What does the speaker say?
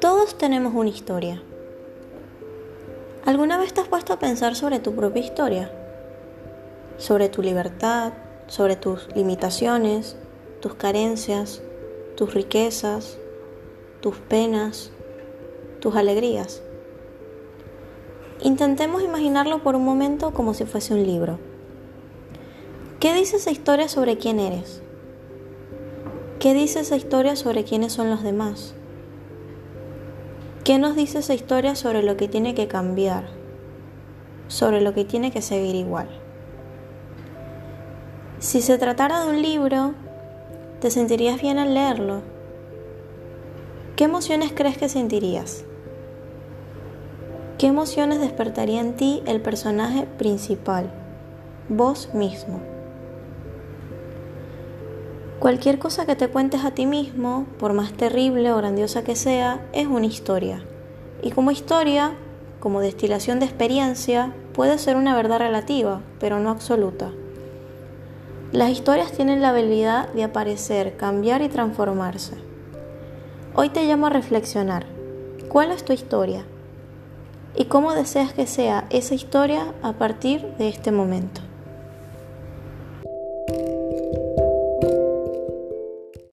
Todos tenemos una historia. ¿Alguna vez te has puesto a pensar sobre tu propia historia? Sobre tu libertad, sobre tus limitaciones, tus carencias, tus riquezas, tus penas, tus alegrías. Intentemos imaginarlo por un momento como si fuese un libro. ¿Qué dice esa historia sobre quién eres? ¿Qué dice esa historia sobre quiénes son los demás? ¿Qué nos dice esa historia sobre lo que tiene que cambiar? Sobre lo que tiene que seguir igual. Si se tratara de un libro, ¿te sentirías bien al leerlo? ¿Qué emociones crees que sentirías? ¿Qué emociones despertaría en ti el personaje principal, vos mismo? Cualquier cosa que te cuentes a ti mismo, por más terrible o grandiosa que sea, es una historia. Y como historia, como destilación de experiencia, puede ser una verdad relativa, pero no absoluta. Las historias tienen la habilidad de aparecer, cambiar y transformarse. Hoy te llamo a reflexionar. ¿Cuál es tu historia? ¿Y cómo deseas que sea esa historia a partir de este momento?